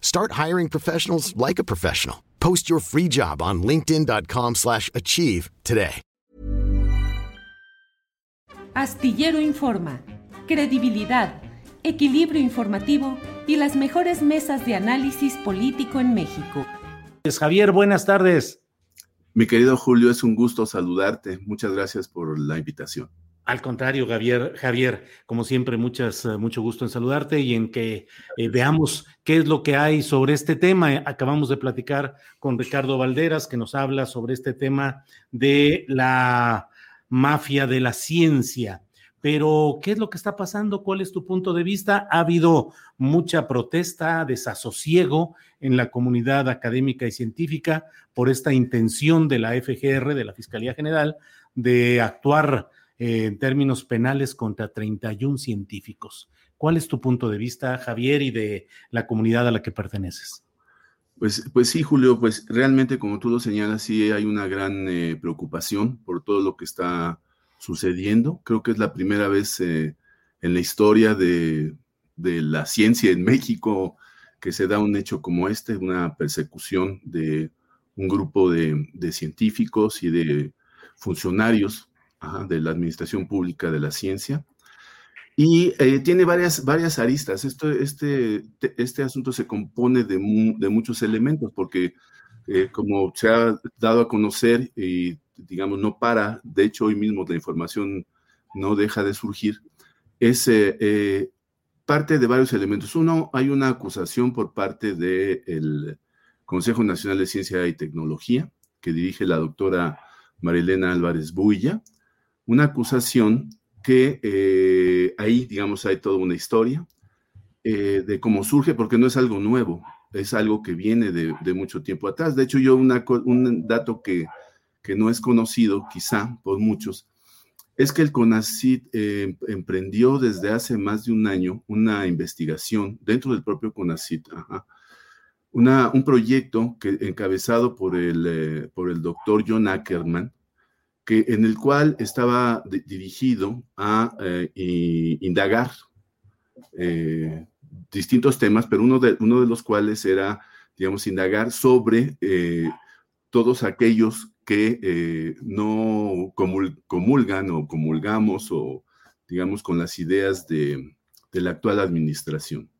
Start hiring professionals like a professional. Post your free job on linkedin.com/achieve slash achieve today. Astillero Informa, credibilidad, equilibrio informativo y las mejores mesas de análisis político en México. Javier, buenas tardes. Mi querido Julio, es un gusto saludarte. Muchas gracias por la invitación. Al contrario, Javier, Javier, como siempre, muchas, eh, mucho gusto en saludarte y en que eh, veamos qué es lo que hay sobre este tema. Acabamos de platicar con Ricardo Valderas, que nos habla sobre este tema de la mafia de la ciencia. Pero, ¿qué es lo que está pasando? ¿Cuál es tu punto de vista? Ha habido mucha protesta, desasosiego en la comunidad académica y científica por esta intención de la FGR, de la Fiscalía General, de actuar en términos penales contra 31 científicos. ¿Cuál es tu punto de vista, Javier, y de la comunidad a la que perteneces? Pues, pues sí, Julio, pues realmente como tú lo señalas, sí hay una gran eh, preocupación por todo lo que está sucediendo. Creo que es la primera vez eh, en la historia de, de, la ciencia en México que se da un hecho como este, una persecución de un grupo de, de científicos y de funcionarios de la Administración Pública de la Ciencia. Y eh, tiene varias, varias aristas. Esto, este, este asunto se compone de, mu de muchos elementos, porque eh, como se ha dado a conocer y digamos no para, de hecho hoy mismo la información no deja de surgir, es eh, eh, parte de varios elementos. Uno, hay una acusación por parte del Consejo Nacional de Ciencia y Tecnología, que dirige la doctora Marilena Álvarez Builla, una acusación que eh, ahí, digamos, hay toda una historia eh, de cómo surge, porque no es algo nuevo, es algo que viene de, mucho tiempo atrás. De hecho, yo un dato que, que, no es conocido, quizá por muchos, es que el CONACIT eh, emprendió desde hace más de un año una investigación dentro del propio CONACIT, ajá, una, un proyecto que, encabezado por el, eh, por el doctor John Ackerman, que, en el cual estaba dirigido a eh, indagar eh, distintos temas, pero uno de, uno de los cuales era, digamos, indagar sobre eh, todos aquellos que no comul comulgan o comulgamos o, digamos, con las ideas de, de, la actual administración.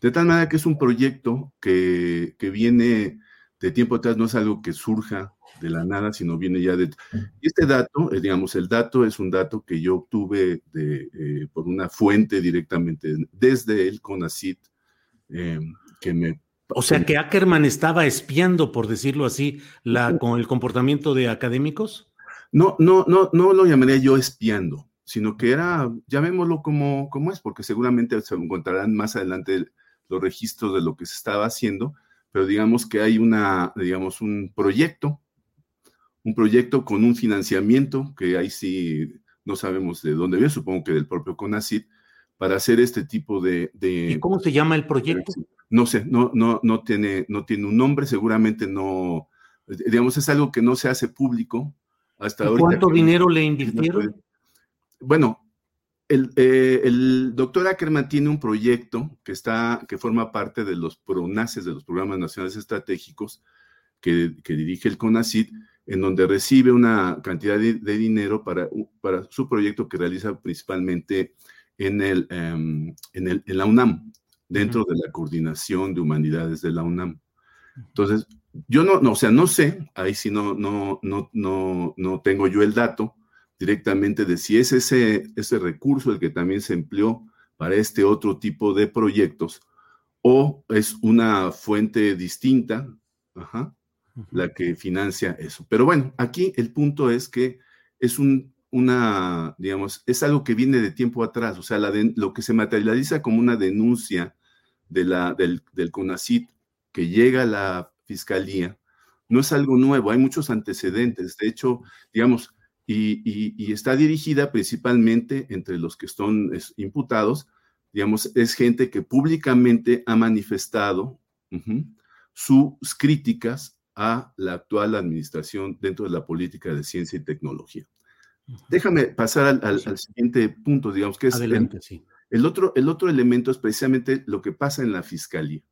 De tal manera que es un proyecto que, que viene de tiempo atrás, no es algo que surja de la nada, sino viene ya de... Y este dato, eh, digamos, el dato es un dato que yo obtuve de, eh, por una fuente directamente desde el CONACIT, eh, que me... O sea, que Ackerman estaba espiando, por decirlo así, la, con el comportamiento de académicos. No, no, no, no lo llamaría yo espiando, sino que era, llamémoslo como, como es, porque seguramente se encontrarán más adelante los registros de lo que se estaba haciendo, pero digamos que hay una, digamos, un proyecto un proyecto con un financiamiento que ahí sí no sabemos de dónde viene, supongo que del propio CONACID, para hacer este tipo de, de, ¿Y cómo se llama el proyecto? No sé, no, no, no, tiene, no tiene un nombre, seguramente no, digamos, es algo que no se hace público hasta ahora. ¿Cuánto dinero le invirtieron? Bueno, el, eh, el, doctor Ackerman tiene un proyecto que está, que forma parte de los PRONACES, de los Programas Nacionales Estratégicos, que, que dirige el CONACID, en donde recibe una cantidad de, de dinero para, para, su proyecto que realiza principalmente en, el, em, en, el, en la UNAM, dentro de la coordinación de humanidades de la UNAM. Entonces, yo no, no, o sea, no sé, ahí sí no, no, no, no, no tengo yo el dato directamente de si es ese, ese recurso el que también se empleó para este otro tipo de proyectos o es una fuente distinta, la que financia eso. Pero bueno, aquí el punto es que es un, una, digamos, es algo que viene de tiempo atrás, o sea, la lo que se materializa como una denuncia de la, del, del CONACIT que llega a la fiscalía, no es algo nuevo, hay muchos antecedentes. De hecho, digamos, y, está dirigida principalmente entre los que son imputados, digamos, es gente que públicamente ha manifestado sus críticas a la actual administración dentro de la política de ciencia y tecnología. Déjame pasar al, siguiente punto, digamos, que es Adelante, sí. el, otro, el otro elemento es precisamente lo que pasa en la fiscalía.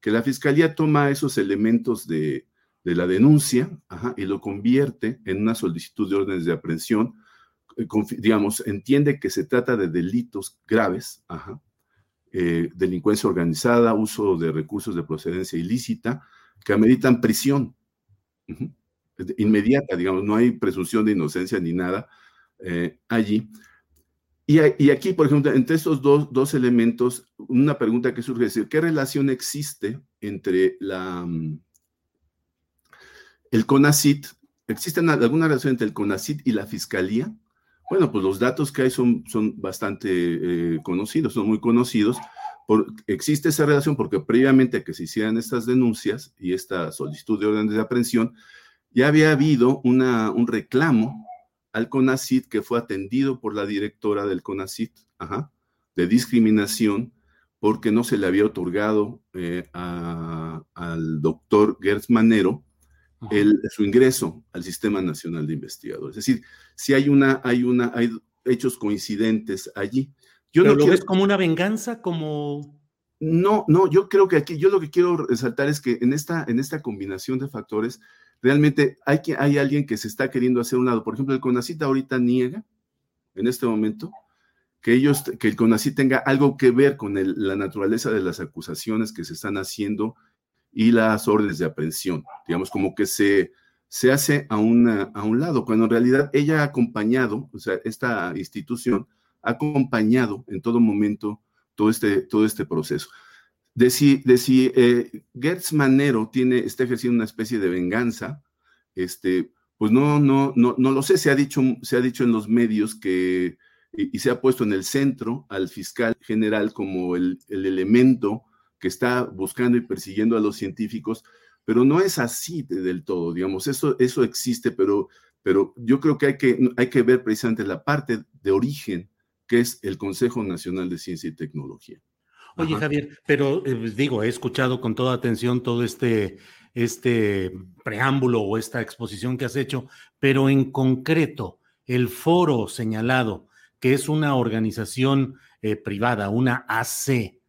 Que la fiscalía toma esos elementos de, de la denuncia y lo convierte en una solicitud de órdenes de aprehensión, eh, digamos, entiende que se trata de delitos graves, eh, delincuencia organizada, uso de recursos de procedencia ilícita, que ameritan prisión inmediata, digamos, no hay presunción de inocencia ni nada eh, allí. Y, aquí, por ejemplo, entre estos dos, dos elementos, una pregunta que surge es ¿qué relación existe entre la mm, el CONACIT, ¿existe alguna relación entre el CONACIT y la Fiscalía? Bueno, pues los datos que hay son, son bastante eh, conocidos, son muy conocidos. Por, existe esa relación porque previamente a que se hicieran estas denuncias y esta solicitud de órdenes de aprehensión, ya había habido una, un reclamo al CONACIT que fue atendido por la directora del CONACIT de discriminación porque no se le había otorgado eh, al doctor Gertz Manero su ingreso al Sistema Nacional de Investigadores. Es decir, si hay una, hay una, hay hechos coincidentes allí. Yo no lo ves como una venganza, como no, no, yo creo que aquí, yo lo que quiero resaltar es que en esta, en esta combinación de factores, realmente hay, que, hay alguien que se está queriendo hacer un lado. Por ejemplo, el CONACIT ahorita niega, en este momento, que ellos, que el CONACIT tenga algo que ver con la naturaleza de las acusaciones que se están haciendo y las órdenes de aprehensión. Digamos, como que se, se hace a, una, a un lado, cuando en realidad ella ha acompañado, o sea, esta institución ha acompañado en todo momento todo este, todo este proceso. De si, de eh, Gertz Manero tiene, está ejerciendo una especie de venganza, este, pues no, no, no, no lo sé, se ha dicho, se ha dicho en los medios que, y, se ha puesto en el centro al fiscal general como el, el elemento que está buscando y persiguiendo a los científicos, pero no es así del todo, digamos, eso, eso existe, pero, pero yo creo que hay, que hay que ver precisamente la parte de origen, que es el Consejo Nacional de Ciencia y Tecnología. Oye, Javier, pero eh, digo, he escuchado con toda atención todo este, este preámbulo o esta exposición que has hecho, pero en concreto, el foro señalado, que es una organización eh, privada, una AC,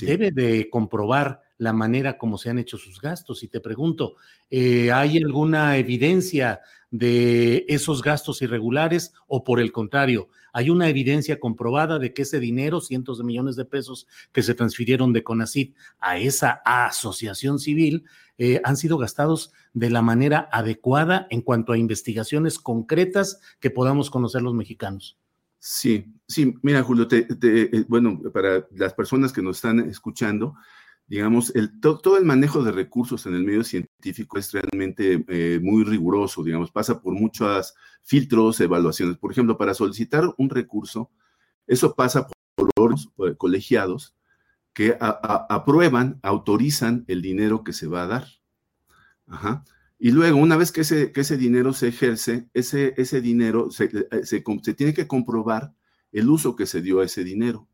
debe de comprobar la manera como se han hecho sus gastos. Y te pregunto, eh, ¿hay alguna evidencia de esos gastos irregulares o por el contrario, hay una evidencia comprobada de que ese dinero, cientos de millones de pesos que se transfirieron de CONACIT a esa asociación civil, eh, han sido gastados de la manera adecuada en cuanto a investigaciones concretas que podamos conocer los mexicanos? Sí, sí, mira Julio, eh, bueno, para las personas que nos están escuchando, digamos, el, todo el manejo de recursos en el medio científico es realmente eh, muy riguroso, digamos, pasa por muchos filtros, evaluaciones. Por ejemplo, para solicitar un recurso, eso pasa por órganos colegiados que aprueban, autorizan el dinero que se va a dar. Ajá. Y luego, una vez que ese, que ese dinero se ejerce, ese, ese dinero se, eh, se, tiene que comprobar el uso que se dio a ese dinero.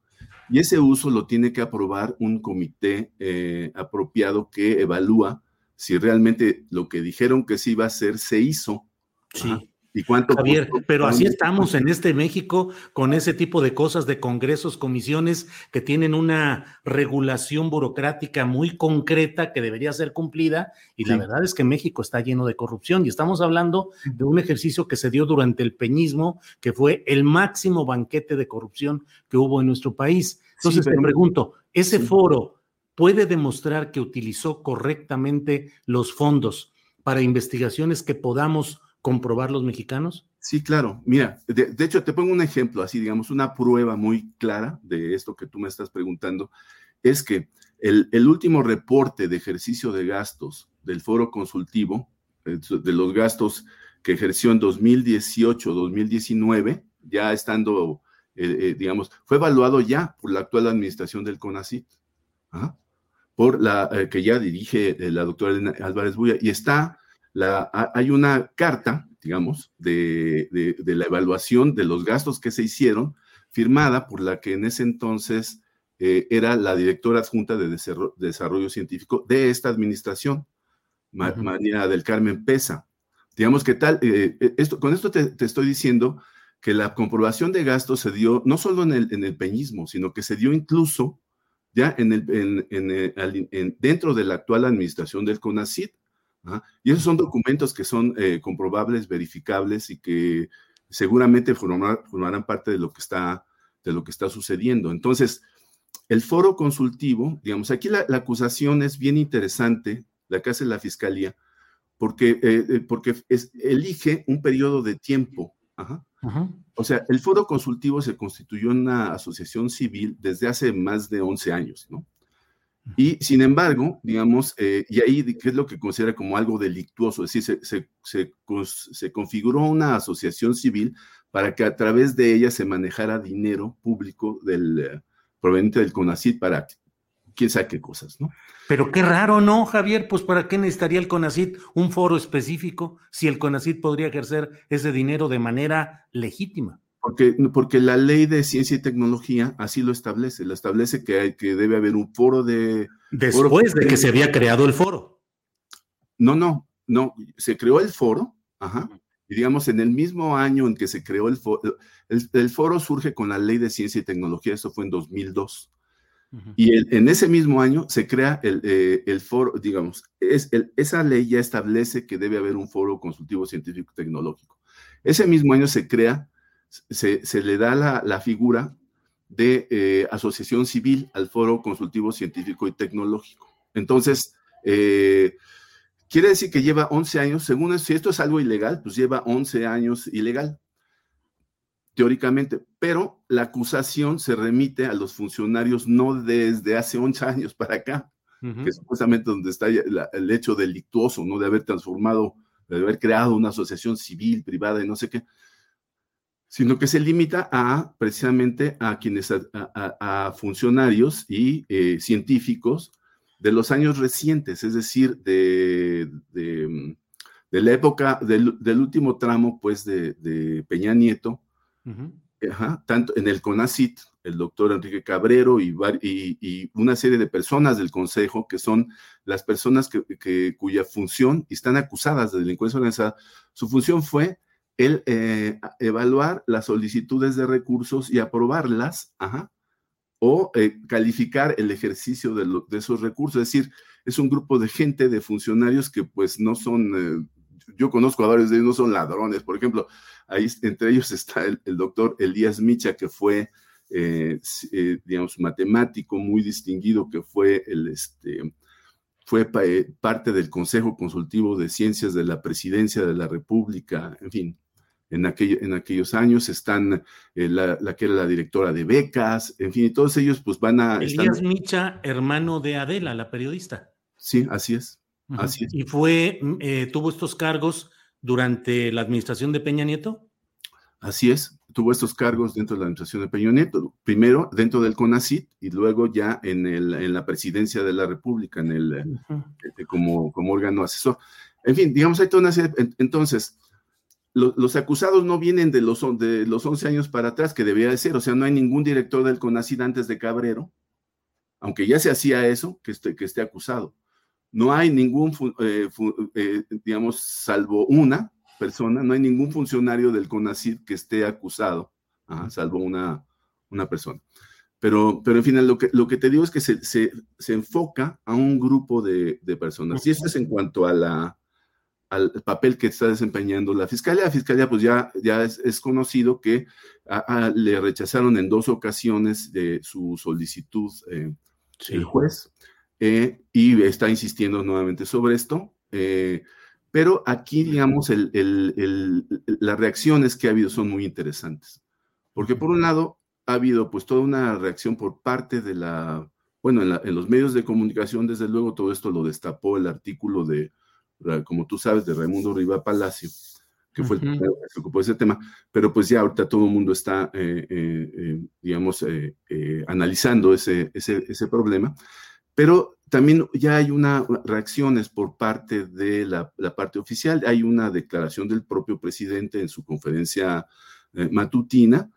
Y ese uso lo tiene que aprobar un comité eh, apropiado que evalúa si realmente lo que dijeron que se iba a hacer se hizo. Sí. ¿Y cuánto Javier, pero así estamos en este México con ese tipo de cosas de congresos, comisiones que tienen una regulación burocrática muy concreta que debería ser cumplida y la verdad es que México está lleno de corrupción. Y estamos hablando de un ejercicio que se dio durante el peñismo, que fue el máximo banquete de corrupción que hubo en nuestro país. Entonces te pregunto, ¿ese foro puede demostrar que utilizó correctamente los fondos para investigaciones que podamos comprobar los mexicanos? Sí, claro. Mira, de, hecho te pongo un ejemplo, así digamos, una prueba muy clara de esto que tú me estás preguntando, es que el, último reporte de ejercicio de gastos del foro consultivo, eh, de los gastos que ejerció en 2018-2019, ya estando, eh, eh, digamos, fue evaluado ya por la actual administración del CONACIT, ¿ah? por la que ya dirige la doctora Álvarez Buya, y está hay una carta, digamos, de, la evaluación de los gastos que se hicieron, firmada por la que en ese entonces eh, era la directora adjunta de desarrollo, científico de esta administración, María del Carmen Pesa. Digamos que tal, eh, eh, esto, con esto te, estoy diciendo que la comprobación de gastos se dio no solo en el, en el peñismo, sino que se dio incluso ya en el, dentro de la actual administración del CONACIT. Y esos son documentos que son eh, comprobables, verificables y que seguramente formarán parte de lo que está, de lo que está sucediendo. Entonces, el foro consultivo, digamos, aquí la, acusación es bien interesante, la que hace la fiscalía, porque, eh, eh, porque elige un periodo de tiempo. O sea, el foro consultivo se constituyó en una asociación civil desde hace más de 11 años, ¿no? Y sin embargo, digamos, eh, y ahí, ¿qué es lo que considera como algo delictuoso? Es decir, se, se, se, configuró una asociación civil para que a través de ella se manejara dinero público del, eh, proveniente del CONACIT para quién sabe qué cosas, ¿no? Pero qué raro, ¿no, Javier? Pues ¿para qué necesitaría el CONACIT un foro específico si el CONACIT podría ejercer ese dinero de manera legítima? Porque, porque la ley de ciencia y tecnología así lo establece, lo establece que, hay, que debe haber un foro de... Después de que se había creado el foro. No, no, no, se creó el foro, ajá, y digamos en el mismo año en que se creó el foro, el, foro surge con la ley de ciencia y tecnología, eso fue en 2002. Y en ese mismo año se crea el, eh, el foro, digamos, es, esa ley ya establece que debe haber un foro consultivo científico tecnológico. Ese mismo año se crea se, le da la, figura de eh, asociación civil al foro consultivo científico y tecnológico. Entonces, eh, quiere decir que lleva 11 años, según si esto es algo ilegal, pues lleva 11 años ilegal, teóricamente, pero la acusación se remite a los funcionarios no desde hace 11 años para acá, que es supuestamente donde está el hecho delictuoso, ¿no? De haber transformado, de haber creado una asociación civil, privada y no sé qué, sino que se limita a precisamente a quienes, a, funcionarios y eh, científicos de los años recientes, es decir, de, de, la época del, último tramo, pues, de, Peña Nieto, tanto en el CONACIT, el doctor Enrique Cabrero y, y, una serie de personas del Consejo, que son las personas que, cuya función, están acusadas de delincuencia organizada, su función fue el eh, evaluar las solicitudes de recursos y aprobarlas, o eh, calificar el ejercicio de, esos recursos. Es decir, es un grupo de gente, de funcionarios que pues no son, eh, yo conozco a varios de ellos, no son ladrones. Por ejemplo, ahí entre ellos está el, doctor Elías Micha, que fue, digamos, matemático muy distinguido, que fue el, este, fue parte del Consejo Consultivo de Ciencias de la Presidencia de la República, en fin, en, en aquellos años, están eh, la, que era la directora de becas, en fin, y todos ellos pues van a... Elías Micha, hermano de Adela, la periodista. Sí, así es. Así es. ¿Y fue, mm, eh, tuvo estos cargos durante la administración de Peña Nieto? Así es, tuvo estos cargos dentro de la administración de Peña Nieto, primero dentro del CONACIT y luego ya en, el, en la presidencia de la República, en el, este, como, como órgano asesor. En fin, digamos, hay toda una serie, entonces, los acusados no vienen de los, de los 11 años para atrás, que debía de ser, o sea, no hay ningún director del CONACID antes de Cabrero, aunque ya se hacía eso, que esté, acusado. No hay ningún, eh, eh, digamos, salvo una persona, no hay ningún funcionario del CONACID que esté acusado, salvo una, persona. Pero, pero en fin, lo que, lo que te digo es que se, enfoca a un grupo de, de, personas. Y esto es en cuanto a la, al papel que está desempeñando la fiscalía. La fiscalía, pues ya, ya es, es conocido que le rechazaron en dos ocasiones de su solicitud eh, el juez eh, y está insistiendo nuevamente sobre esto. Eh, pero aquí, digamos, el, el, el, las reacciones que ha habido son muy interesantes. Porque por un lado, ha habido pues toda una reacción por parte de la, bueno, en, los medios de comunicación, desde luego, todo esto lo destapó el artículo de, como tú sabes, de Raimundo Riva Palacio, que fue el primero que se ocupó de ese tema, pero pues ya ahorita todo el mundo está, eh, eh, eh, digamos, analizando ese, ese, ese, problema, pero también ya hay una reacciones por parte de la, la, parte oficial, hay una declaración del propio presidente en su conferencia matutina,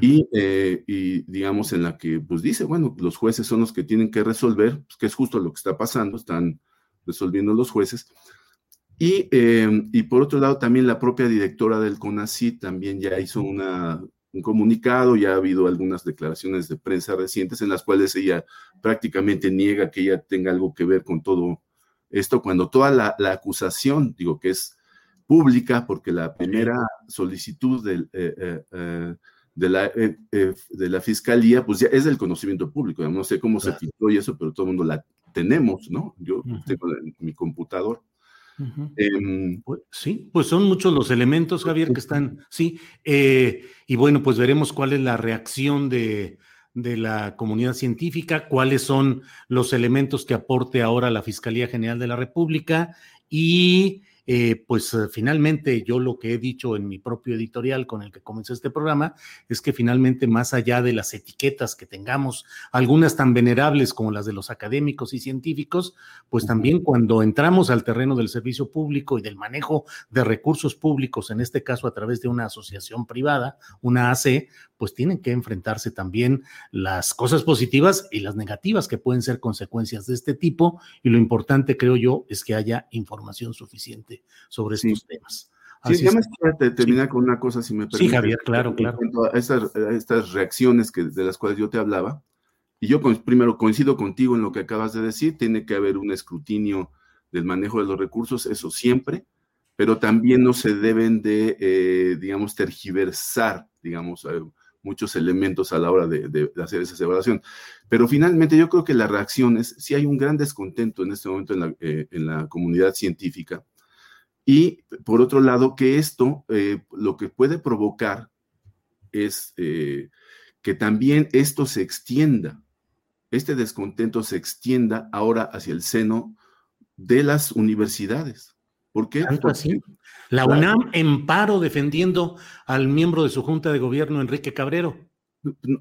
eh, y, digamos en la que pues dice, bueno, los jueces son los que tienen que resolver, pues, que es justo lo que está pasando, están resolviendo los jueces. Y, em, y por otro lado, también la propia directora del CONACYT también ya hizo una, un comunicado, ya ha habido algunas declaraciones de prensa recientes en las cuales ella prácticamente niega que ella tenga algo que ver con todo esto, cuando toda la, la acusación, digo que es pública, porque la primera solicitud del... Eh, eh, de la, eh, eh, de la fiscalía, pues ya es del conocimiento público. No sé cómo se filtró y eso, pero todo el mundo la tenemos, ¿no? Yo tengo mi computador. Em, pues, sí, pues son muchos los elementos, Javier, que están, sí, eh, y bueno, pues veremos cuál es la reacción de, de la comunidad científica, cuáles son los elementos que aporte ahora la Fiscalía General de la República y eh, pues eh, finalmente yo lo que he dicho en mi propio editorial con el que comencé este programa es que finalmente más allá de las etiquetas que tengamos, algunas tan venerables como las de los académicos y científicos, pues también cuando entramos al terreno del servicio público y del manejo de recursos públicos, en este caso a través de una asociación privada, una AC, pues tienen que enfrentarse también las cosas positivas y las negativas que pueden ser consecuencias de este tipo. Y lo importante, creo yo, es que haya información suficiente sobre estos temas. sí, ya me terminar con una cosa, si me permite. Sí, Javier, claro, claro. Estas, estas reacciones que, de las cuales yo te hablaba, y yo primero coincido contigo en lo que acabas de decir, tiene que haber un escrutinio del manejo de los recursos, eso siempre, pero también no se deben de, eh, digamos, tergiversar, digamos, eh, muchos elementos a la hora de, hacer esa evaluación. Pero finalmente yo creo que la reacción es, si hay un gran descontento en este momento en la, eh, en la comunidad científica, y por otro lado, que esto eh, lo que puede provocar es eh, que también esto se extienda, este descontento se extienda ahora hacia el seno de las universidades. ¿Por qué? así? La UNAM en paro defendiendo al miembro de su junta de gobierno, Enrique Cabrero.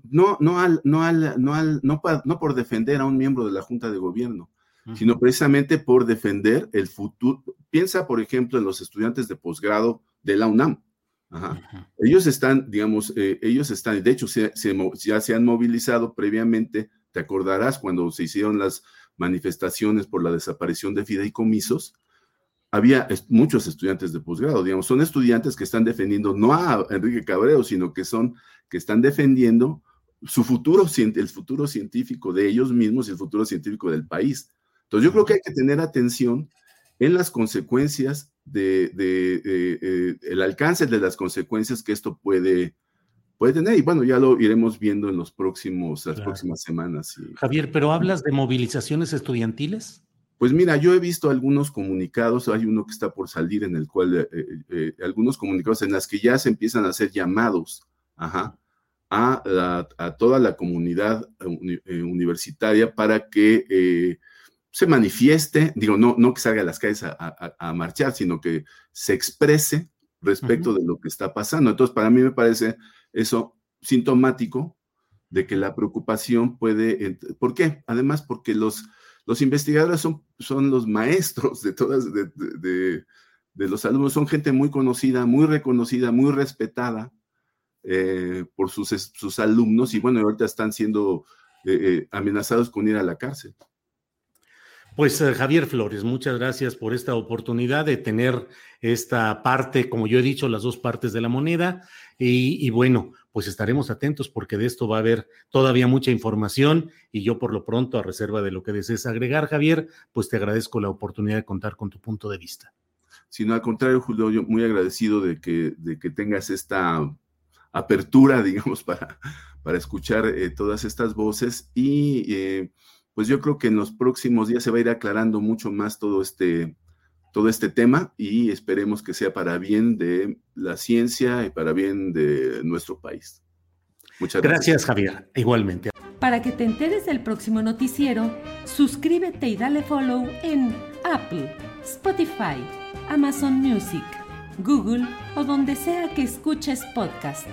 No, no, al, no, al, no, al, no, no por defender a un miembro de la junta de gobierno, sino precisamente por defender el futuro. Piensa, por ejemplo, en los estudiantes de posgrado de la UNAM. Ellos están, digamos, eh, ellos están, de hecho, ya se han movilizado previamente, te acordarás cuando se hicieron las manifestaciones por la desaparición de fideicomisos, había muchos estudiantes de posgrado, digamos, son estudiantes que están defendiendo no a Enrique Cabrero, sino que son, que están defendiendo su futuro, el futuro científico de ellos mismos y el futuro científico del país. Entonces yo creo que hay que tener atención en las consecuencias de, eh, el alcance de las consecuencias que esto puede, puede tener. Y bueno, ya lo iremos viendo en los próximos, las próximas semanas. Javier, pero hablas de movilizaciones estudiantiles. Pues mira, yo he visto algunos comunicados, hay uno que está por salir en el cual, eh, eh, algunos comunicados en las que ya se empiezan a hacer llamados a, toda la comunidad universitaria para que se manifieste, digo, no, no que salga a las calles a, marchar, sino que se exprese respecto de lo que está pasando. Entonces, para mí me parece eso sintomático de que la preocupación puede, ¿por qué? Además, porque los los investigadores son, son los maestros de todas, de, los alumnos, son gente muy conocida, muy reconocida, muy respetada eh, por sus, sus, alumnos y bueno, ahorita están siendo eh, eh, amenazados con ir a la cárcel. Pues eh, Javier Flores, muchas gracias por esta oportunidad de tener esta parte, como yo he dicho, las dos partes de la moneda. Y, bueno, pues estaremos atentos porque de esto va a haber todavía mucha información y yo por lo pronto, a reserva de lo que desees agregar, Javier, pues te agradezco la oportunidad de contar con tu punto de vista. Sino al contrario, Julio, yo muy agradecido de que, de que tengas esta apertura, digamos, para, para escuchar eh, todas estas voces y eh, pues yo creo que en los próximos días se va a ir aclarando mucho más todo este, todo este tema y esperemos que sea para bien de la ciencia y para bien de nuestro país. Muchas gracias. Gracias, Javier. Igualmente. Para que te enteres del próximo noticiero, suscríbete y dale follow en Apple, Spotify, Amazon Music, Google o donde sea que escuches podcast.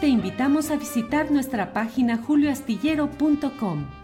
Te invitamos a visitar nuestra página julioastillero.com.